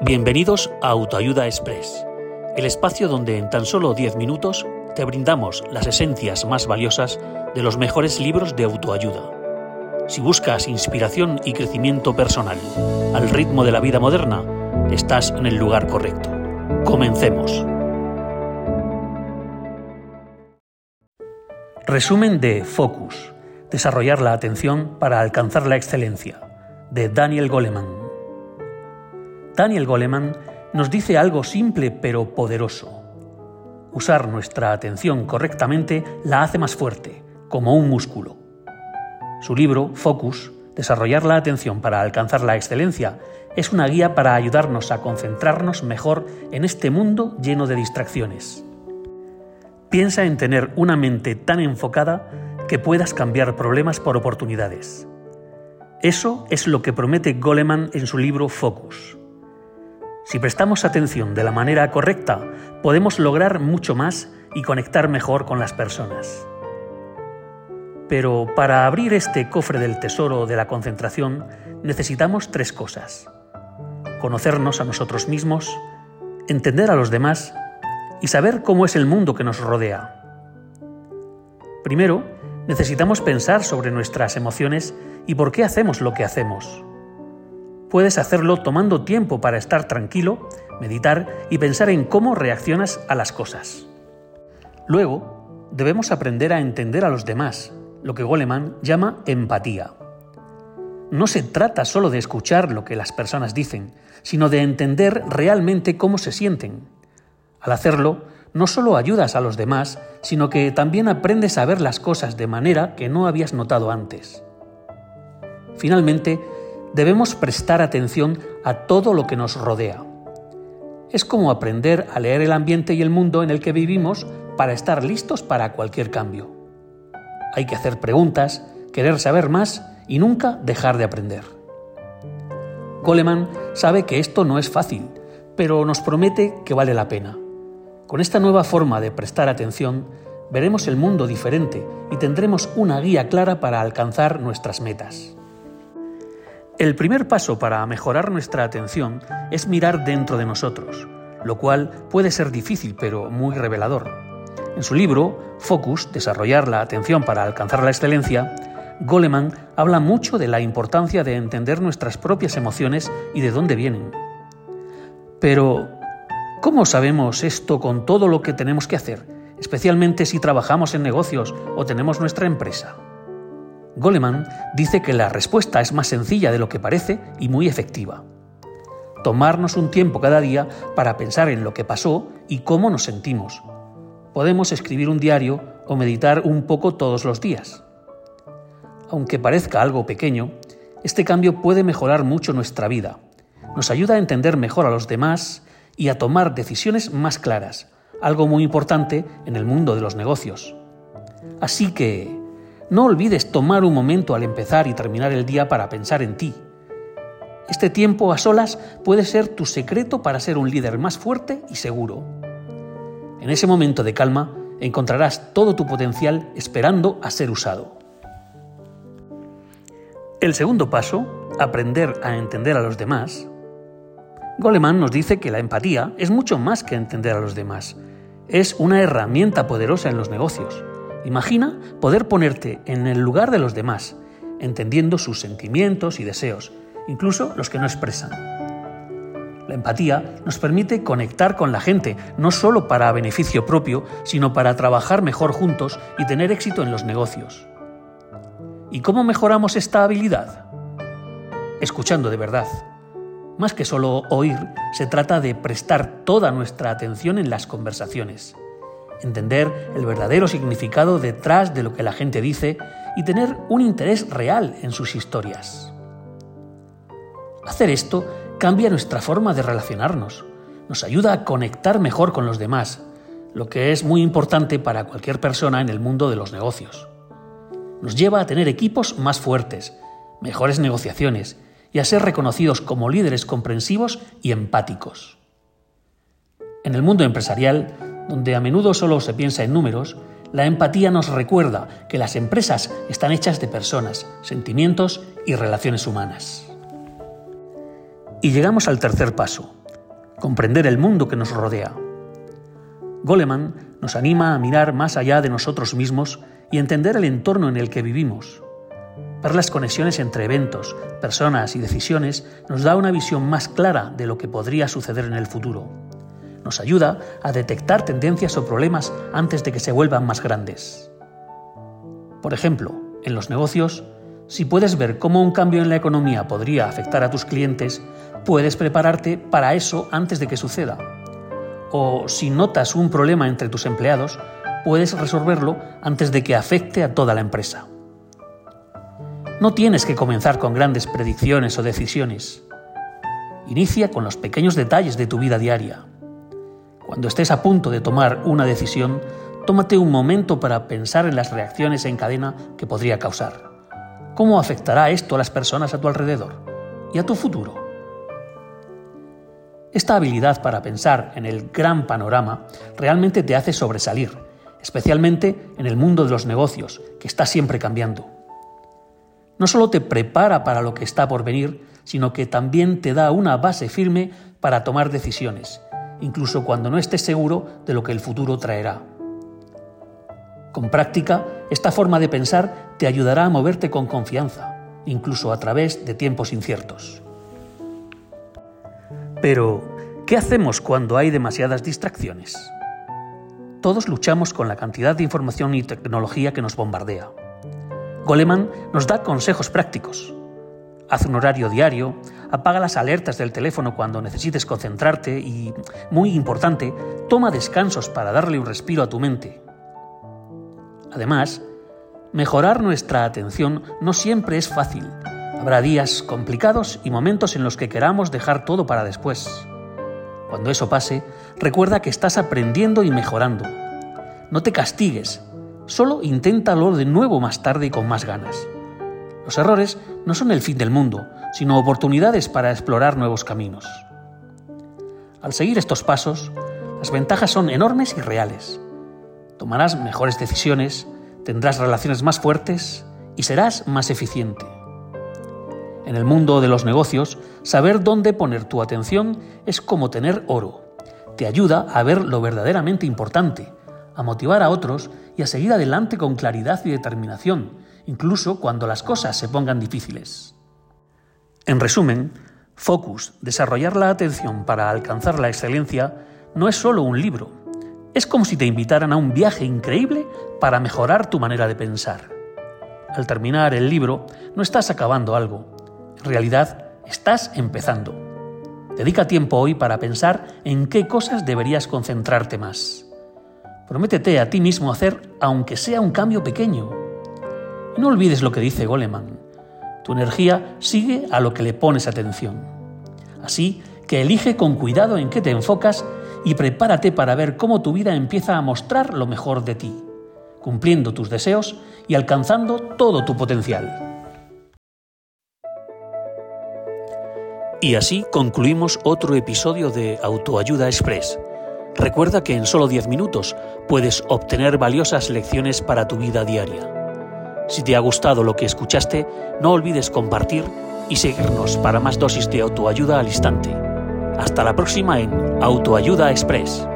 Bienvenidos a Autoayuda Express, el espacio donde en tan solo 10 minutos te brindamos las esencias más valiosas de los mejores libros de autoayuda. Si buscas inspiración y crecimiento personal al ritmo de la vida moderna, estás en el lugar correcto. Comencemos. Resumen de Focus. Desarrollar la atención para alcanzar la excelencia. De Daniel Goleman. Daniel Goleman nos dice algo simple pero poderoso. Usar nuestra atención correctamente la hace más fuerte, como un músculo. Su libro, Focus, Desarrollar la atención para alcanzar la excelencia, es una guía para ayudarnos a concentrarnos mejor en este mundo lleno de distracciones. Piensa en tener una mente tan enfocada que puedas cambiar problemas por oportunidades. Eso es lo que promete Goleman en su libro Focus. Si prestamos atención de la manera correcta, podemos lograr mucho más y conectar mejor con las personas. Pero para abrir este cofre del tesoro de la concentración necesitamos tres cosas. Conocernos a nosotros mismos, entender a los demás y saber cómo es el mundo que nos rodea. Primero, necesitamos pensar sobre nuestras emociones y por qué hacemos lo que hacemos. Puedes hacerlo tomando tiempo para estar tranquilo, meditar y pensar en cómo reaccionas a las cosas. Luego, debemos aprender a entender a los demás, lo que Goleman llama empatía. No se trata solo de escuchar lo que las personas dicen, sino de entender realmente cómo se sienten. Al hacerlo, no solo ayudas a los demás, sino que también aprendes a ver las cosas de manera que no habías notado antes. Finalmente, debemos prestar atención a todo lo que nos rodea. Es como aprender a leer el ambiente y el mundo en el que vivimos para estar listos para cualquier cambio. Hay que hacer preguntas, querer saber más y nunca dejar de aprender. Goleman sabe que esto no es fácil, pero nos promete que vale la pena. Con esta nueva forma de prestar atención, veremos el mundo diferente y tendremos una guía clara para alcanzar nuestras metas. El primer paso para mejorar nuestra atención es mirar dentro de nosotros, lo cual puede ser difícil pero muy revelador. En su libro, Focus, Desarrollar la atención para alcanzar la excelencia, Goleman habla mucho de la importancia de entender nuestras propias emociones y de dónde vienen. Pero, ¿cómo sabemos esto con todo lo que tenemos que hacer, especialmente si trabajamos en negocios o tenemos nuestra empresa? Goleman dice que la respuesta es más sencilla de lo que parece y muy efectiva. Tomarnos un tiempo cada día para pensar en lo que pasó y cómo nos sentimos. Podemos escribir un diario o meditar un poco todos los días. Aunque parezca algo pequeño, este cambio puede mejorar mucho nuestra vida. Nos ayuda a entender mejor a los demás y a tomar decisiones más claras, algo muy importante en el mundo de los negocios. Así que, no olvides tomar un momento al empezar y terminar el día para pensar en ti. Este tiempo a solas puede ser tu secreto para ser un líder más fuerte y seguro. En ese momento de calma encontrarás todo tu potencial esperando a ser usado. El segundo paso, aprender a entender a los demás. Goleman nos dice que la empatía es mucho más que entender a los demás. Es una herramienta poderosa en los negocios. Imagina poder ponerte en el lugar de los demás, entendiendo sus sentimientos y deseos, incluso los que no expresan. La empatía nos permite conectar con la gente, no solo para beneficio propio, sino para trabajar mejor juntos y tener éxito en los negocios. ¿Y cómo mejoramos esta habilidad? Escuchando de verdad. Más que solo oír, se trata de prestar toda nuestra atención en las conversaciones entender el verdadero significado detrás de lo que la gente dice y tener un interés real en sus historias. Hacer esto cambia nuestra forma de relacionarnos, nos ayuda a conectar mejor con los demás, lo que es muy importante para cualquier persona en el mundo de los negocios. Nos lleva a tener equipos más fuertes, mejores negociaciones y a ser reconocidos como líderes comprensivos y empáticos. En el mundo empresarial, donde a menudo solo se piensa en números, la empatía nos recuerda que las empresas están hechas de personas, sentimientos y relaciones humanas. Y llegamos al tercer paso, comprender el mundo que nos rodea. Goleman nos anima a mirar más allá de nosotros mismos y entender el entorno en el que vivimos. Ver las conexiones entre eventos, personas y decisiones nos da una visión más clara de lo que podría suceder en el futuro. Nos ayuda a detectar tendencias o problemas antes de que se vuelvan más grandes. Por ejemplo, en los negocios, si puedes ver cómo un cambio en la economía podría afectar a tus clientes, puedes prepararte para eso antes de que suceda. O si notas un problema entre tus empleados, puedes resolverlo antes de que afecte a toda la empresa. No tienes que comenzar con grandes predicciones o decisiones. Inicia con los pequeños detalles de tu vida diaria. Cuando estés a punto de tomar una decisión, tómate un momento para pensar en las reacciones en cadena que podría causar. ¿Cómo afectará esto a las personas a tu alrededor y a tu futuro? Esta habilidad para pensar en el gran panorama realmente te hace sobresalir, especialmente en el mundo de los negocios, que está siempre cambiando. No solo te prepara para lo que está por venir, sino que también te da una base firme para tomar decisiones incluso cuando no estés seguro de lo que el futuro traerá. Con práctica, esta forma de pensar te ayudará a moverte con confianza, incluso a través de tiempos inciertos. Pero, ¿qué hacemos cuando hay demasiadas distracciones? Todos luchamos con la cantidad de información y tecnología que nos bombardea. Goleman nos da consejos prácticos, Haz un horario diario, apaga las alertas del teléfono cuando necesites concentrarte y, muy importante, toma descansos para darle un respiro a tu mente. Además, mejorar nuestra atención no siempre es fácil. Habrá días complicados y momentos en los que queramos dejar todo para después. Cuando eso pase, recuerda que estás aprendiendo y mejorando. No te castigues, solo inténtalo de nuevo más tarde y con más ganas. Los errores no son el fin del mundo, sino oportunidades para explorar nuevos caminos. Al seguir estos pasos, las ventajas son enormes y reales. Tomarás mejores decisiones, tendrás relaciones más fuertes y serás más eficiente. En el mundo de los negocios, saber dónde poner tu atención es como tener oro. Te ayuda a ver lo verdaderamente importante, a motivar a otros y a seguir adelante con claridad y determinación, incluso cuando las cosas se pongan difíciles. En resumen, Focus, desarrollar la atención para alcanzar la excelencia, no es solo un libro, es como si te invitaran a un viaje increíble para mejorar tu manera de pensar. Al terminar el libro, no estás acabando algo, en realidad estás empezando. Dedica tiempo hoy para pensar en qué cosas deberías concentrarte más. Prométete a ti mismo hacer, aunque sea un cambio pequeño, no olvides lo que dice Goleman. Tu energía sigue a lo que le pones atención. Así que elige con cuidado en qué te enfocas y prepárate para ver cómo tu vida empieza a mostrar lo mejor de ti, cumpliendo tus deseos y alcanzando todo tu potencial. Y así concluimos otro episodio de Autoayuda Express. Recuerda que en solo 10 minutos puedes obtener valiosas lecciones para tu vida diaria. Si te ha gustado lo que escuchaste, no olvides compartir y seguirnos para más dosis de autoayuda al instante. Hasta la próxima en Autoayuda Express.